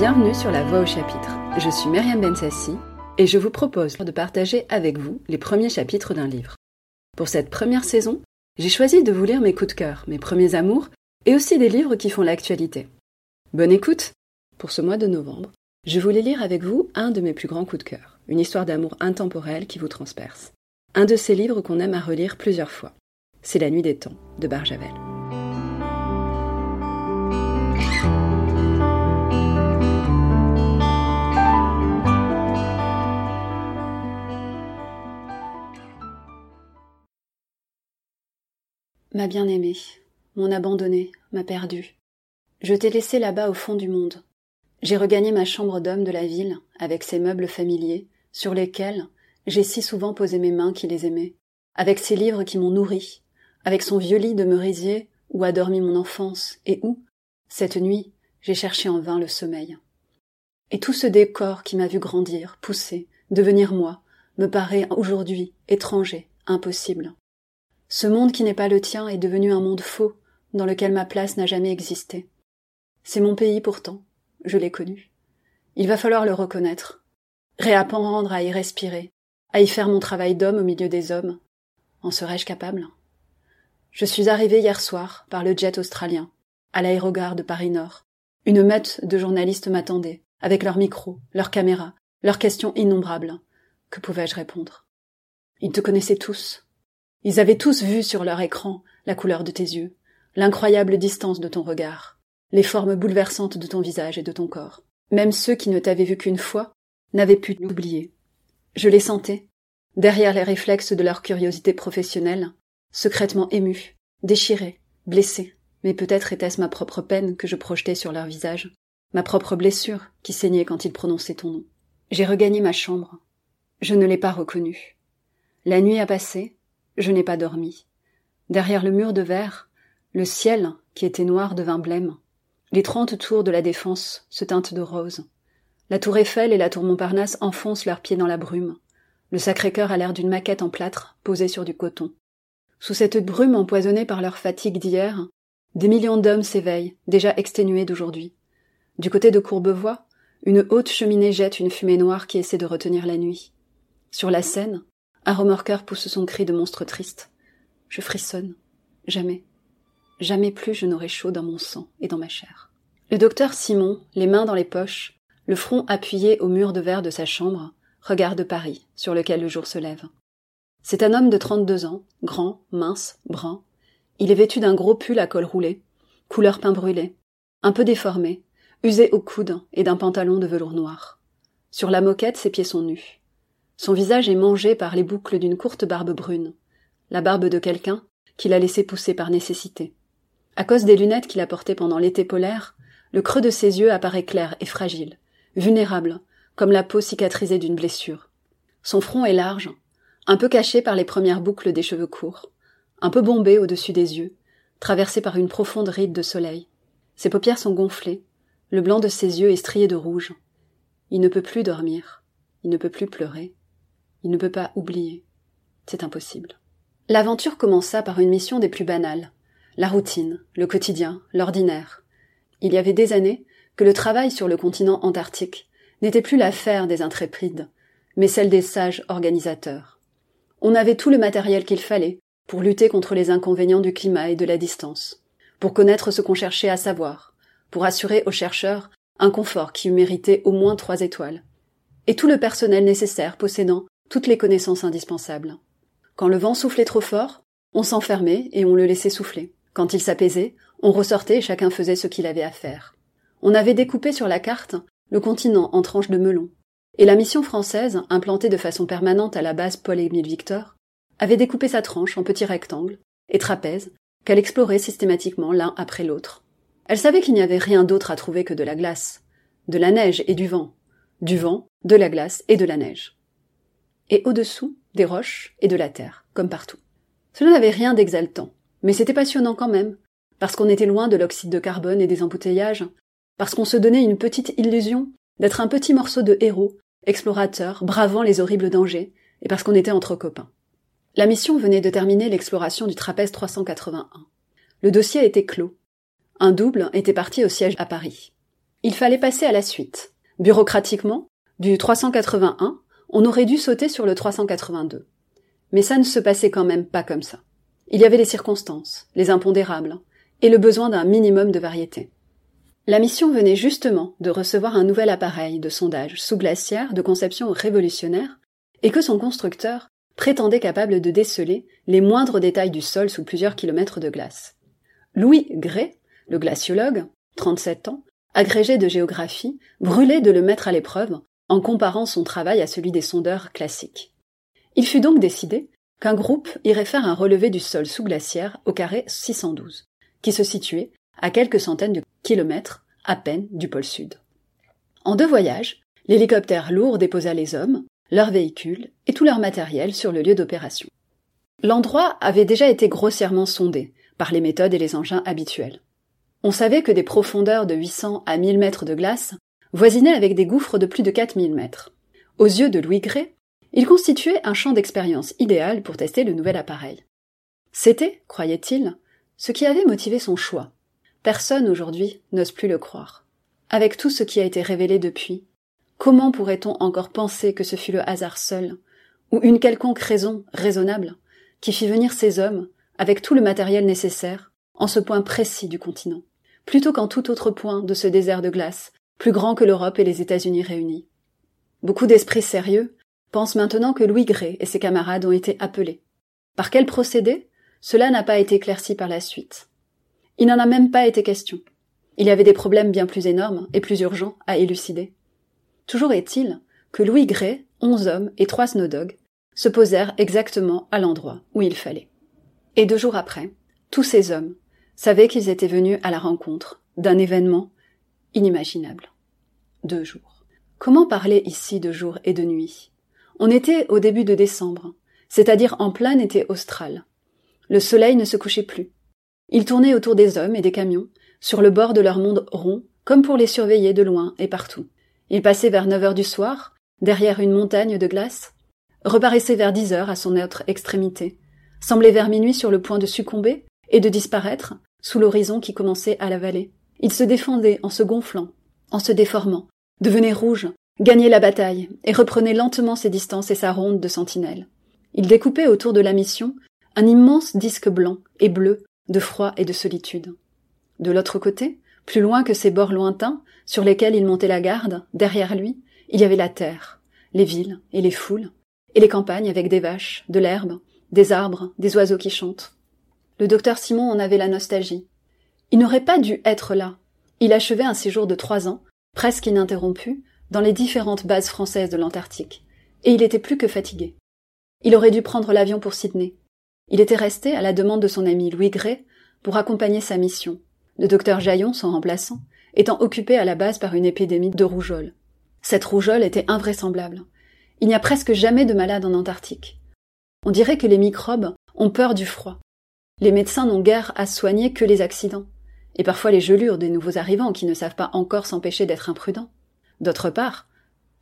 Bienvenue sur La Voix au chapitre. Je suis Myriam Bensassi et je vous propose de partager avec vous les premiers chapitres d'un livre. Pour cette première saison, j'ai choisi de vous lire mes coups de cœur, mes premiers amours et aussi des livres qui font l'actualité. Bonne écoute Pour ce mois de novembre, je voulais lire avec vous un de mes plus grands coups de cœur, une histoire d'amour intemporelle qui vous transperce. Un de ces livres qu'on aime à relire plusieurs fois. C'est La Nuit des Temps de Barjavel. Ma bien-aimée, mon abandonné, m'a perdu. Je t'ai laissé là-bas au fond du monde. J'ai regagné ma chambre d'homme de la ville, avec ses meubles familiers, sur lesquels j'ai si souvent posé mes mains qui les aimaient, avec ses livres qui m'ont nourri, avec son vieux lit de merisier où a dormi mon enfance et où, cette nuit, j'ai cherché en vain le sommeil. Et tout ce décor qui m'a vu grandir, pousser, devenir moi, me paraît aujourd'hui étranger, impossible. Ce monde qui n'est pas le tien est devenu un monde faux, dans lequel ma place n'a jamais existé. C'est mon pays pourtant, je l'ai connu. Il va falloir le reconnaître, réapprendre à y respirer, à y faire mon travail d'homme au milieu des hommes. En serais-je capable? Je suis arrivé hier soir par le jet australien, à l'aérogare de Paris Nord. Une meute de journalistes m'attendait, avec leurs micros, leurs caméras, leurs questions innombrables. Que pouvais-je répondre? Ils te connaissaient tous, ils avaient tous vu sur leur écran la couleur de tes yeux, l'incroyable distance de ton regard, les formes bouleversantes de ton visage et de ton corps. Même ceux qui ne t'avaient vu qu'une fois n'avaient pu l'oublier. Je les sentais, derrière les réflexes de leur curiosité professionnelle, secrètement émus, déchirés, blessés. Mais peut-être était-ce ma propre peine que je projetais sur leur visage, ma propre blessure qui saignait quand ils prononçaient ton nom. J'ai regagné ma chambre. Je ne l'ai pas reconnu. La nuit a passé, je n'ai pas dormi. Derrière le mur de verre, le ciel, qui était noir, devint blême. Les trente tours de la défense se teintent de rose. La tour Eiffel et la tour Montparnasse enfoncent leurs pieds dans la brume. Le Sacré-Cœur a l'air d'une maquette en plâtre posée sur du coton. Sous cette brume empoisonnée par leur fatigue d'hier, des millions d'hommes s'éveillent, déjà exténués d'aujourd'hui. Du côté de Courbevoie, une haute cheminée jette une fumée noire qui essaie de retenir la nuit. Sur la Seine, un remorqueur pousse son cri de monstre triste. Je frissonne. Jamais. Jamais plus je n'aurai chaud dans mon sang et dans ma chair. Le docteur Simon, les mains dans les poches, le front appuyé au mur de verre de sa chambre, regarde Paris, sur lequel le jour se lève. C'est un homme de trente-deux ans, grand, mince, brun. Il est vêtu d'un gros pull à col roulé, couleur pain brûlé, un peu déformé, usé au coude et d'un pantalon de velours noir. Sur la moquette, ses pieds sont nus. Son visage est mangé par les boucles d'une courte barbe brune, la barbe de quelqu'un qu'il a laissé pousser par nécessité. À cause des lunettes qu'il a portées pendant l'été polaire, le creux de ses yeux apparaît clair et fragile, vulnérable, comme la peau cicatrisée d'une blessure. Son front est large, un peu caché par les premières boucles des cheveux courts, un peu bombé au-dessus des yeux, traversé par une profonde ride de soleil. Ses paupières sont gonflées, le blanc de ses yeux est strié de rouge. Il ne peut plus dormir, il ne peut plus pleurer. Il ne peut pas oublier. C'est impossible. L'aventure commença par une mission des plus banales. La routine, le quotidien, l'ordinaire. Il y avait des années que le travail sur le continent antarctique n'était plus l'affaire des intrépides, mais celle des sages organisateurs. On avait tout le matériel qu'il fallait pour lutter contre les inconvénients du climat et de la distance, pour connaître ce qu'on cherchait à savoir, pour assurer aux chercheurs un confort qui eût mérité au moins trois étoiles, et tout le personnel nécessaire possédant toutes les connaissances indispensables. Quand le vent soufflait trop fort, on s'enfermait et on le laissait souffler. Quand il s'apaisait, on ressortait et chacun faisait ce qu'il avait à faire. On avait découpé sur la carte le continent en tranches de melon. Et la mission française, implantée de façon permanente à la base Paul-Émile Victor, avait découpé sa tranche en petits rectangles et trapèzes qu'elle explorait systématiquement l'un après l'autre. Elle savait qu'il n'y avait rien d'autre à trouver que de la glace, de la neige et du vent, du vent, de la glace et de la neige et au-dessous des roches et de la terre, comme partout. Cela n'avait rien d'exaltant, mais c'était passionnant quand même, parce qu'on était loin de l'oxyde de carbone et des embouteillages, parce qu'on se donnait une petite illusion d'être un petit morceau de héros, explorateur, bravant les horribles dangers, et parce qu'on était entre copains. La mission venait de terminer l'exploration du trapèze 381. Le dossier était clos. Un double était parti au siège à Paris. Il fallait passer à la suite. Bureaucratiquement, du 381, on aurait dû sauter sur le 382. Mais ça ne se passait quand même pas comme ça. Il y avait les circonstances, les impondérables, et le besoin d'un minimum de variété. La mission venait justement de recevoir un nouvel appareil de sondage sous-glaciaire de conception révolutionnaire et que son constructeur prétendait capable de déceler les moindres détails du sol sous plusieurs kilomètres de glace. Louis Gray, le glaciologue, 37 ans, agrégé de géographie, brûlait de le mettre à l'épreuve en comparant son travail à celui des sondeurs classiques. Il fut donc décidé qu'un groupe irait faire un relevé du sol sous-glaciaire au carré 612, qui se situait à quelques centaines de kilomètres à peine du pôle sud. En deux voyages, l'hélicoptère lourd déposa les hommes, leurs véhicules et tout leur matériel sur le lieu d'opération. L'endroit avait déjà été grossièrement sondé par les méthodes et les engins habituels. On savait que des profondeurs de 800 à 1000 mètres de glace voisinaient avec des gouffres de plus de 4000 mètres. Aux yeux de Louis Gray, il constituait un champ d'expérience idéal pour tester le nouvel appareil. C'était, croyait-il, ce qui avait motivé son choix. Personne aujourd'hui n'ose plus le croire. Avec tout ce qui a été révélé depuis, comment pourrait-on encore penser que ce fut le hasard seul, ou une quelconque raison raisonnable, qui fit venir ces hommes, avec tout le matériel nécessaire, en ce point précis du continent, plutôt qu'en tout autre point de ce désert de glace, plus grand que l'Europe et les États-Unis réunis. Beaucoup d'esprits sérieux pensent maintenant que Louis Gray et ses camarades ont été appelés. Par quel procédé? Cela n'a pas été éclairci par la suite. Il n'en a même pas été question. Il y avait des problèmes bien plus énormes et plus urgents à élucider. Toujours est-il que Louis Gray, onze hommes et trois snowdogs se posèrent exactement à l'endroit où il fallait. Et deux jours après, tous ces hommes savaient qu'ils étaient venus à la rencontre d'un événement inimaginable. Comment parler ici de jour et de nuit? On était au début de décembre, c'est-à-dire en plein été austral. Le soleil ne se couchait plus. Il tournait autour des hommes et des camions, sur le bord de leur monde rond, comme pour les surveiller de loin et partout. Il passait vers neuf heures du soir, derrière une montagne de glace, reparaissait vers dix heures à son autre extrémité, semblait vers minuit sur le point de succomber et de disparaître sous l'horizon qui commençait à la vallée. Il se défendait en se gonflant, en se déformant, devenait rouge, gagnait la bataille et reprenait lentement ses distances et sa ronde de sentinelle. Il découpait autour de la mission un immense disque blanc et bleu de froid et de solitude. De l'autre côté, plus loin que ces bords lointains, sur lesquels il montait la garde, derrière lui, il y avait la terre, les villes et les foules, et les campagnes avec des vaches, de l'herbe, des arbres, des oiseaux qui chantent. Le docteur Simon en avait la nostalgie. Il n'aurait pas dû être là. Il achevait un séjour de trois ans, presque ininterrompu, dans les différentes bases françaises de l'Antarctique, et il était plus que fatigué. Il aurait dû prendre l'avion pour Sydney. Il était resté, à la demande de son ami Louis Gray, pour accompagner sa mission, le docteur Jaillon, son remplaçant, étant occupé à la base par une épidémie de rougeole. Cette rougeole était invraisemblable. Il n'y a presque jamais de malades en Antarctique. On dirait que les microbes ont peur du froid. Les médecins n'ont guère à soigner que les accidents, et parfois les gelures des nouveaux arrivants qui ne savent pas encore s'empêcher d'être imprudents. D'autre part,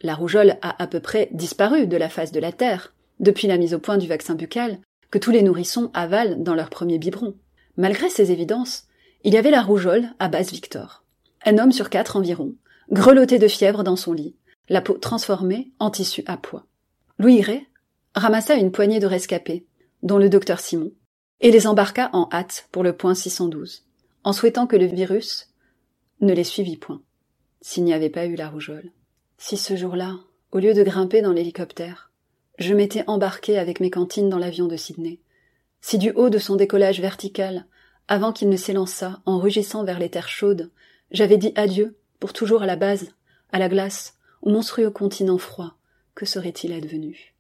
la rougeole a à peu près disparu de la face de la Terre, depuis la mise au point du vaccin buccal, que tous les nourrissons avalent dans leur premier biberon. Malgré ces évidences, il y avait la rougeole à base Victor. Un homme sur quatre environ, grelotté de fièvre dans son lit, la peau transformée en tissu à poids. Louis Gray ramassa une poignée de rescapés, dont le docteur Simon, et les embarqua en hâte pour le point 612, en souhaitant que le virus ne les suivît point, s'il n'y avait pas eu la rougeole. Si ce jour-là, au lieu de grimper dans l'hélicoptère, je m'étais embarqué avec mes cantines dans l'avion de Sydney, si du haut de son décollage vertical, avant qu'il ne s'élançât en rugissant vers les terres chaudes, j'avais dit adieu, pour toujours à la base, à la glace, au monstrueux continent froid, que serait-il advenu?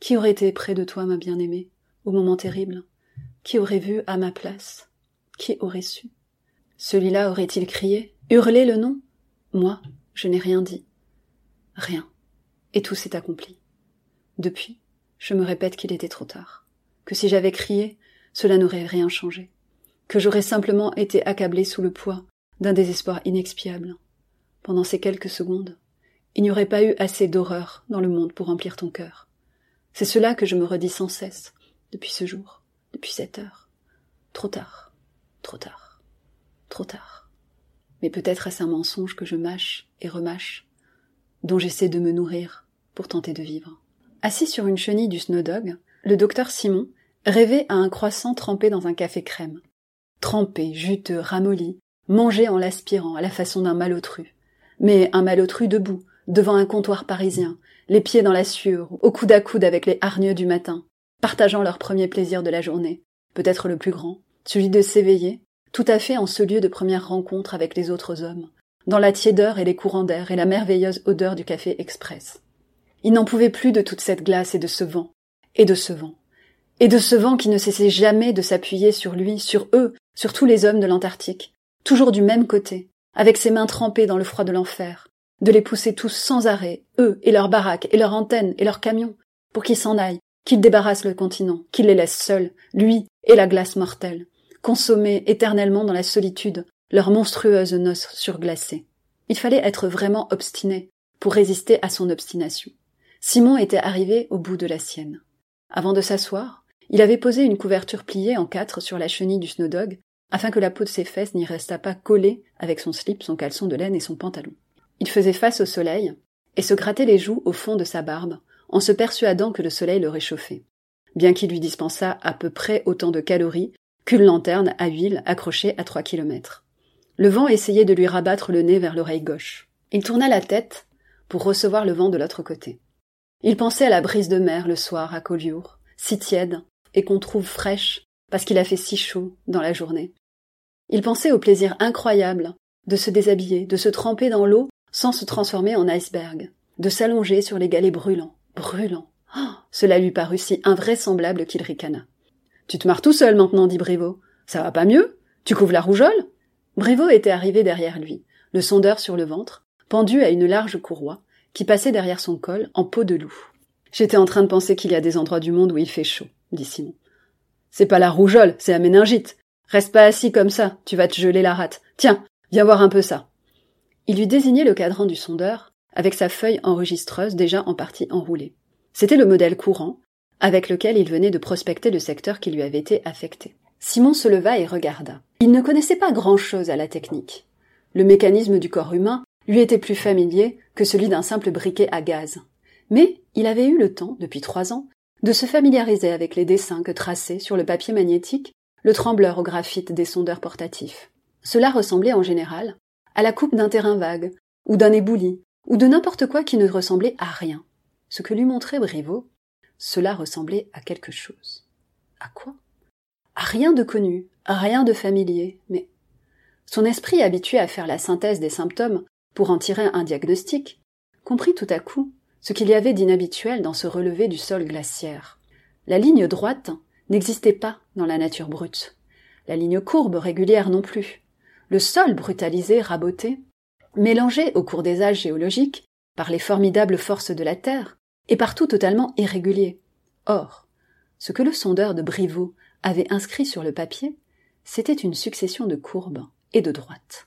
Qui aurait été près de toi, ma bien-aimée, au moment terrible? Qui aurait vu à ma place? Qui aurait su? Celui-là aurait-il crié, hurlé le nom? Moi, je n'ai rien dit. Rien. Et tout s'est accompli. Depuis, je me répète qu'il était trop tard, que si j'avais crié, cela n'aurait rien changé, que j'aurais simplement été accablé sous le poids d'un désespoir inexpiable. Pendant ces quelques secondes, il n'y aurait pas eu assez d'horreur dans le monde pour remplir ton cœur. C'est cela que je me redis sans cesse, depuis ce jour, depuis cette heure. Trop tard, trop tard, trop tard. Mais peut-être est-ce un mensonge que je mâche et remâche, dont j'essaie de me nourrir pour tenter de vivre. Assis sur une chenille du Snowdog, le docteur Simon rêvait à un croissant trempé dans un café crème. Trempé, juteux, ramolli, mangé en l'aspirant à la façon d'un malotru. Mais un malotru debout, devant un comptoir parisien, les pieds dans la sueur, au coude à coude avec les hargneux du matin, partageant leur premier plaisir de la journée, peut-être le plus grand, celui de s'éveiller, tout à fait en ce lieu de première rencontre avec les autres hommes, dans la tiédeur et les courants d'air et la merveilleuse odeur du café express. Il n'en pouvait plus de toute cette glace et de ce vent, et de ce vent, et de ce vent qui ne cessait jamais de s'appuyer sur lui, sur eux, sur tous les hommes de l'Antarctique, toujours du même côté, avec ses mains trempées dans le froid de l'enfer, de les pousser tous sans arrêt, eux et leurs baraques, et leurs antennes, et leurs camions, pour qu'ils s'en aillent, qu'ils débarrassent le continent, qu'ils les laissent seuls, lui et la glace mortelle, consommer éternellement dans la solitude leurs monstrueuses noces surglacées. Il fallait être vraiment obstiné pour résister à son obstination. Simon était arrivé au bout de la sienne. Avant de s'asseoir, il avait posé une couverture pliée en quatre sur la chenille du snowdog, afin que la peau de ses fesses n'y restât pas collée avec son slip, son caleçon de laine et son pantalon. Il faisait face au soleil, et se grattait les joues au fond de sa barbe, en se persuadant que le soleil le réchauffait, bien qu'il lui dispensât à peu près autant de calories qu'une lanterne à huile accrochée à trois kilomètres. Le vent essayait de lui rabattre le nez vers l'oreille gauche. Il tourna la tête pour recevoir le vent de l'autre côté. Il pensait à la brise de mer le soir à Collioure, si tiède, et qu'on trouve fraîche parce qu'il a fait si chaud dans la journée. Il pensait au plaisir incroyable de se déshabiller, de se tremper dans l'eau sans se transformer en iceberg, de s'allonger sur les galets brûlants, brûlants. Oh, cela lui parut si invraisemblable qu'il ricana. Tu te marres tout seul maintenant, dit Briveau. Ça va pas mieux? Tu couvres la rougeole? Briveau était arrivé derrière lui, le sondeur sur le ventre, pendu à une large courroie, qui passait derrière son col en peau de loup. J'étais en train de penser qu'il y a des endroits du monde où il fait chaud, dit Simon. C'est pas la rougeole, c'est la méningite. Reste pas assis comme ça, tu vas te geler la rate. Tiens, viens voir un peu ça. Il lui désignait le cadran du sondeur, avec sa feuille enregistreuse déjà en partie enroulée. C'était le modèle courant, avec lequel il venait de prospecter le secteur qui lui avait été affecté. Simon se leva et regarda. Il ne connaissait pas grand-chose à la technique. Le mécanisme du corps humain lui était plus familier que celui d'un simple briquet à gaz. Mais il avait eu le temps, depuis trois ans, de se familiariser avec les dessins que traçait sur le papier magnétique le trembleur au graphite des sondeurs portatifs. Cela ressemblait en général à la coupe d'un terrain vague, ou d'un ébouli, ou de n'importe quoi qui ne ressemblait à rien. Ce que lui montrait Briveau, cela ressemblait à quelque chose. À quoi? À rien de connu, à rien de familier, mais son esprit habitué à faire la synthèse des symptômes pour en tirer un diagnostic, comprit tout à coup ce qu'il y avait d'inhabituel dans ce relevé du sol glaciaire. La ligne droite n'existait pas dans la nature brute. La ligne courbe régulière non plus. Le sol brutalisé, raboté, mélangé au cours des âges géologiques par les formidables forces de la Terre, et partout totalement irrégulier. Or, ce que le sondeur de Briveau avait inscrit sur le papier, c'était une succession de courbes et de droites,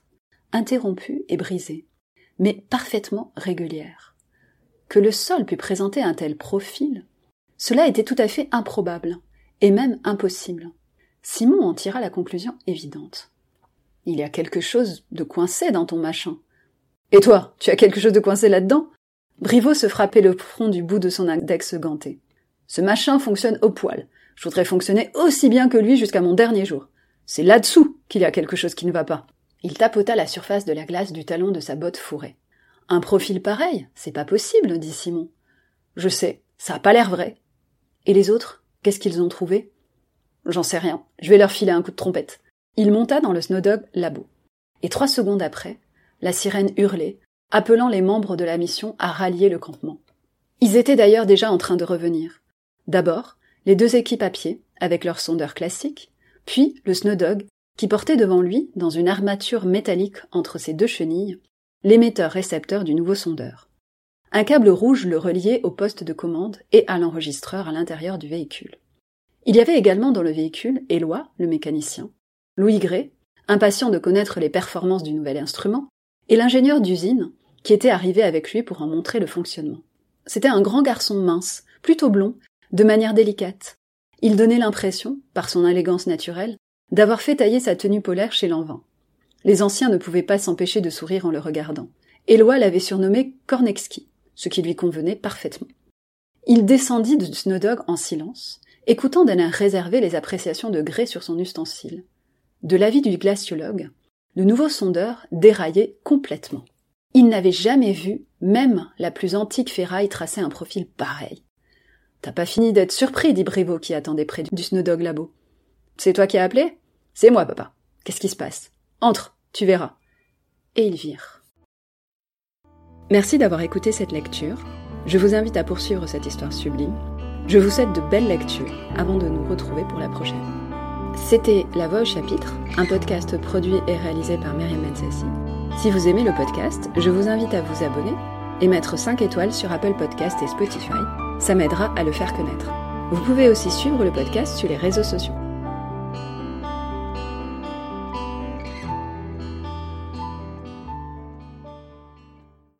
interrompues et brisées, mais parfaitement régulière. Que le sol pût présenter un tel profil, cela était tout à fait improbable, et même impossible. Simon en tira la conclusion évidente. Il y a quelque chose de coincé dans ton machin. Et toi, tu as quelque chose de coincé là-dedans? Briveau se frappait le front du bout de son index ganté. Ce machin fonctionne au poil. Je voudrais fonctionner aussi bien que lui jusqu'à mon dernier jour. C'est là-dessous qu'il y a quelque chose qui ne va pas. Il tapota la surface de la glace du talon de sa botte fourrée. Un profil pareil, c'est pas possible, dit Simon. Je sais, ça a pas l'air vrai. Et les autres, qu'est-ce qu'ils ont trouvé? J'en sais rien. Je vais leur filer un coup de trompette. Il monta dans le Snowdog labo. Et trois secondes après, la sirène hurlait, appelant les membres de la mission à rallier le campement. Ils étaient d'ailleurs déjà en train de revenir. D'abord, les deux équipes à pied, avec leurs sondeurs classiques, puis le Snowdog qui portait devant lui, dans une armature métallique entre ses deux chenilles, l'émetteur-récepteur du nouveau sondeur. Un câble rouge le reliait au poste de commande et à l'enregistreur à l'intérieur du véhicule. Il y avait également dans le véhicule Éloi, le mécanicien, Louis Gray, impatient de connaître les performances du nouvel instrument, et l'ingénieur d'usine, qui était arrivé avec lui pour en montrer le fonctionnement. C'était un grand garçon mince, plutôt blond, de manière délicate. Il donnait l'impression, par son élégance naturelle, d'avoir fait tailler sa tenue polaire chez Lanvin. Les anciens ne pouvaient pas s'empêcher de sourire en le regardant. Éloi l'avait surnommé Kornexki, ce qui lui convenait parfaitement. Il descendit de Snowdog en silence, écoutant d'un air réservé les appréciations de Gray sur son ustensile. De l'avis du glaciologue, le nouveau sondeur déraillait complètement. Il n'avait jamais vu même la plus antique ferraille tracer un profil pareil. T'as pas fini d'être surpris, dit Brévaux qui attendait près du Snowdog Labo. C'est toi qui as appelé? C'est moi, papa. Qu'est-ce qui se passe? Entre, tu verras. Et ils virent. Merci d'avoir écouté cette lecture. Je vous invite à poursuivre cette histoire sublime. Je vous souhaite de belles lectures avant de nous retrouver pour la prochaine. C'était La Voix au chapitre, un podcast produit et réalisé par Myriam Mensassi. Si vous aimez le podcast, je vous invite à vous abonner et mettre 5 étoiles sur Apple Podcast et Spotify. Ça m'aidera à le faire connaître. Vous pouvez aussi suivre le podcast sur les réseaux sociaux.